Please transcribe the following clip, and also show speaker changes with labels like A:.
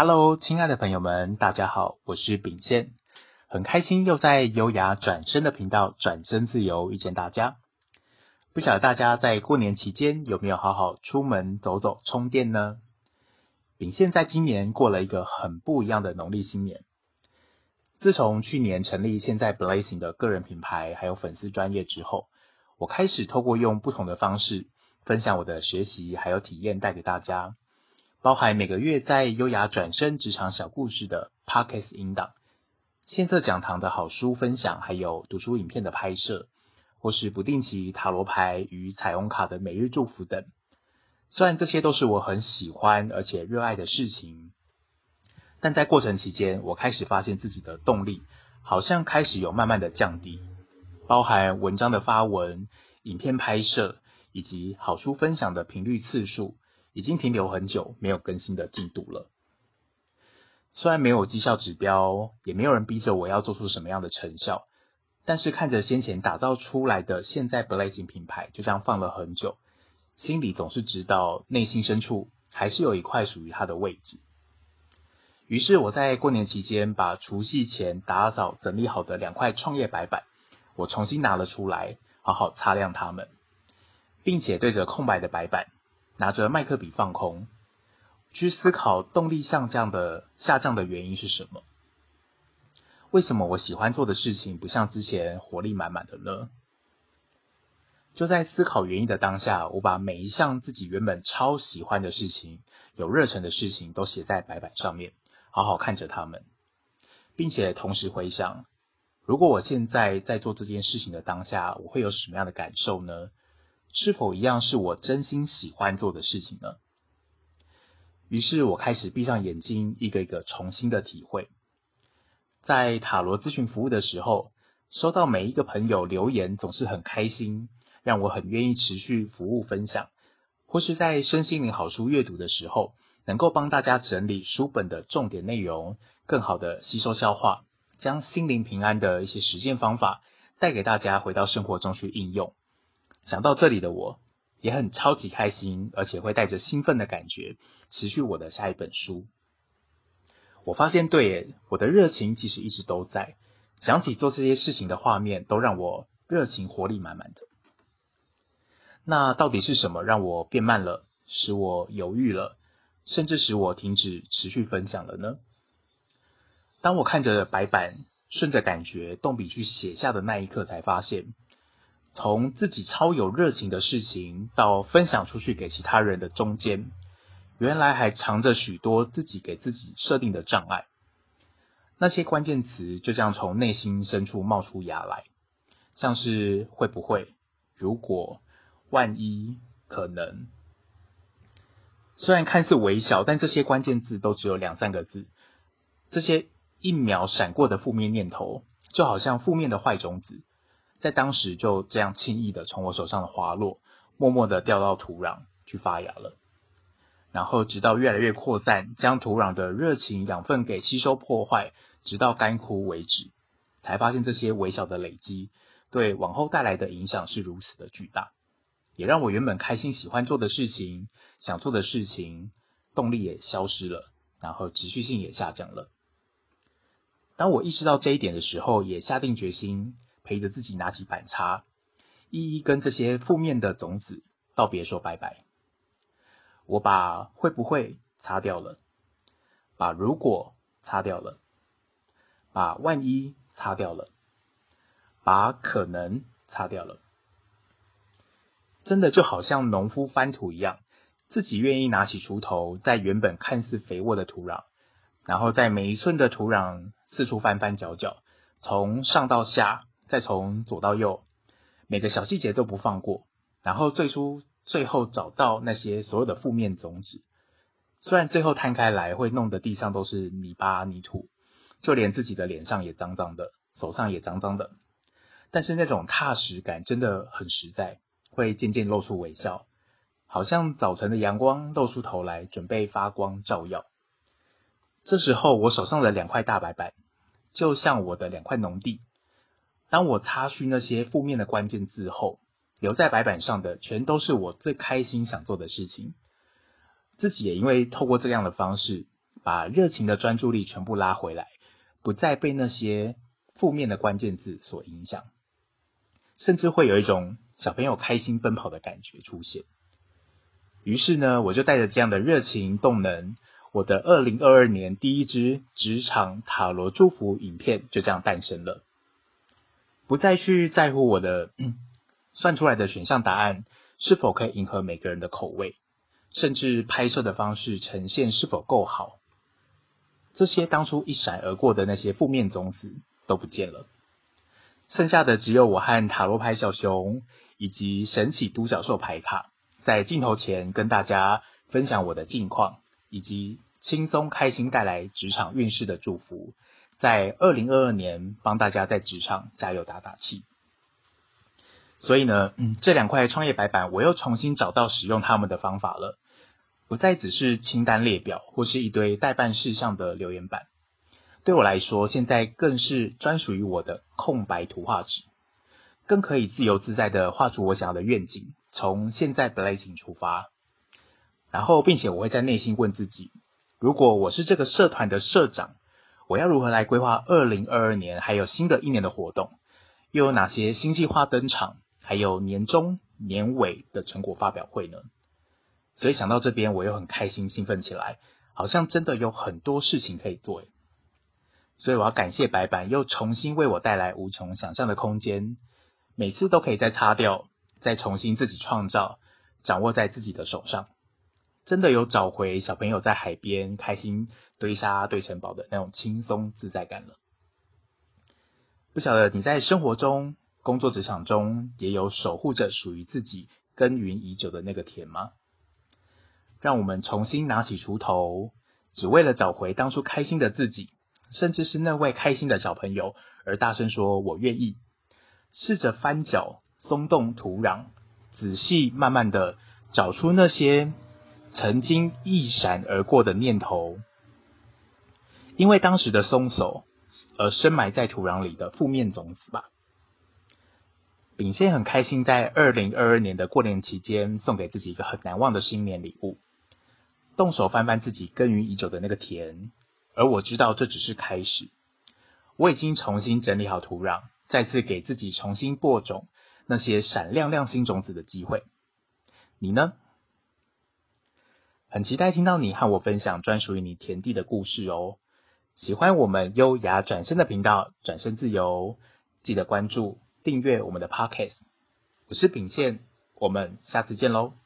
A: Hello，亲爱的朋友们，大家好，我是秉宪，很开心又在优雅转身的频道转身自由遇见大家。不晓得大家在过年期间有没有好好出门走走充电呢？秉宪在今年过了一个很不一样的农历新年。自从去年成立现在 Blazing 的个人品牌，还有粉丝专业之后，我开始透过用不同的方式分享我的学习还有体验带给大家，包含每个月在优雅转身职场小故事的 Podcast 音档、现色讲堂的好书分享，还有读书影片的拍摄，或是不定期塔罗牌与彩虹卡的每日祝福等。虽然这些都是我很喜欢而且热爱的事情。但在过程期间，我开始发现自己的动力好像开始有慢慢的降低，包含文章的发文、影片拍摄以及好书分享的频率次数，已经停留很久没有更新的进度了。虽然没有绩效指标，也没有人逼着我要做出什么样的成效，但是看着先前打造出来的现在 Blazing 品牌就这样放了很久，心里总是知道内心深处还是有一块属于它的位置。于是我在过年期间，把除夕前打扫整理好的两块创业白板，我重新拿了出来，好好擦亮它们，并且对着空白的白板，拿着麦克笔放空，去思考动力下降的下降的原因是什么？为什么我喜欢做的事情不像之前活力满满的呢？就在思考原因的当下，我把每一项自己原本超喜欢的事情、有热忱的事情都写在白板上面。好好看着他们，并且同时回想，如果我现在在做这件事情的当下，我会有什么样的感受呢？是否一样是我真心喜欢做的事情呢？于是我开始闭上眼睛，一个一个重新的体会。在塔罗咨询服务的时候，收到每一个朋友留言，总是很开心，让我很愿意持续服务分享，或是在身心灵好书阅读的时候。能够帮大家整理书本的重点内容，更好的吸收消化，将心灵平安的一些实践方法带给大家，回到生活中去应用。想到这里的我，也很超级开心，而且会带着兴奋的感觉，持续我的下一本书。我发现，对耶，我的热情其实一直都在，想起做这些事情的画面，都让我热情活力满满的。那到底是什么让我变慢了，使我犹豫了？甚至使我停止持续分享了呢？当我看着白板，顺着感觉动笔去写下的那一刻，才发现，从自己超有热情的事情到分享出去给其他人的中间，原来还藏着许多自己给自己设定的障碍。那些关键词就这样从内心深处冒出芽来，像是会不会、如果、万一、可能。虽然看似微小，但这些关键字都只有两三个字。这些一秒闪过的负面念头，就好像负面的坏种子，在当时就这样轻易的从我手上滑落，默默的掉到土壤去发芽了。然后直到越来越扩散，将土壤的热情养分给吸收破坏，直到干枯为止，才发现这些微小的累积，对往后带来的影响是如此的巨大。也让我原本开心喜欢做的事情、想做的事情，动力也消失了，然后持续性也下降了。当我意识到这一点的时候，也下定决心陪着自己拿起板擦，一一跟这些负面的种子道别说拜拜。我把会不会擦掉了，把如果擦掉了，把万一擦掉了，把可能擦掉了。真的就好像农夫翻土一样，自己愿意拿起锄头，在原本看似肥沃的土壤，然后在每一寸的土壤四处翻翻搅搅，从上到下，再从左到右，每个小细节都不放过，然后最初最后找到那些所有的负面种子。虽然最后摊开来会弄得地上都是泥巴泥土，就连自己的脸上也脏脏的，手上也脏脏的，但是那种踏实感真的很实在。会渐渐露出微笑，好像早晨的阳光露出头来，准备发光照耀。这时候，我手上的两块大白板，就像我的两块农地。当我擦去那些负面的关键字后，留在白板上的，全都是我最开心想做的事情。自己也因为透过这样的方式，把热情的专注力全部拉回来，不再被那些负面的关键字所影响，甚至会有一种小朋友开心奔跑的感觉出现。于是呢，我就带着这样的热情动能，我的二零二二年第一支职场塔罗祝福影片就这样诞生了。不再去在乎我的算出来的选项答案是否可以迎合每个人的口味，甚至拍摄的方式呈现是否够好，这些当初一闪而过的那些负面种子都不见了，剩下的只有我和塔罗牌小熊以及神奇独角兽牌卡。在镜头前跟大家分享我的近况，以及轻松开心带来职场运势的祝福，在二零二二年帮大家在职场加油打打气。所以呢，嗯，这两块创业白板我又重新找到使用他们的方法了，不再只是清单列表或是一堆待办事项的留言板，对我来说，现在更是专属于我的空白图画纸，更可以自由自在的画出我想要的愿景。从现在 blessing 出发，然后并且我会在内心问自己：如果我是这个社团的社长，我要如何来规划二零二二年还有新的一年的活动？又有哪些新计划登场？还有年终年尾的成果发表会呢？所以想到这边，我又很开心兴奋起来，好像真的有很多事情可以做。所以我要感谢白板，又重新为我带来无穷想象的空间，每次都可以再擦掉。再重新自己创造，掌握在自己的手上，真的有找回小朋友在海边开心堆沙堆城堡的那种轻松自在感了。不晓得你在生活中、工作职场中也有守护着属于自己耕耘已久的那个田吗？让我们重新拿起锄头，只为了找回当初开心的自己，甚至是那位开心的小朋友，而大声说“我愿意”，试着翻脚。松动土壤，仔细慢慢的找出那些曾经一闪而过的念头，因为当时的松手而深埋在土壤里的负面种子吧。秉宪很开心在二零二二年的过年期间送给自己一个很难忘的新年礼物，动手翻翻自己耕耘已久的那个田，而我知道这只是开始，我已经重新整理好土壤，再次给自己重新播种。那些闪亮亮新种子的机会，你呢？很期待听到你和我分享专属于你田地的故事哦。喜欢我们优雅转身的频道，转身自由，记得关注、订阅我们的 Podcast。我是秉宪，我们下次见喽。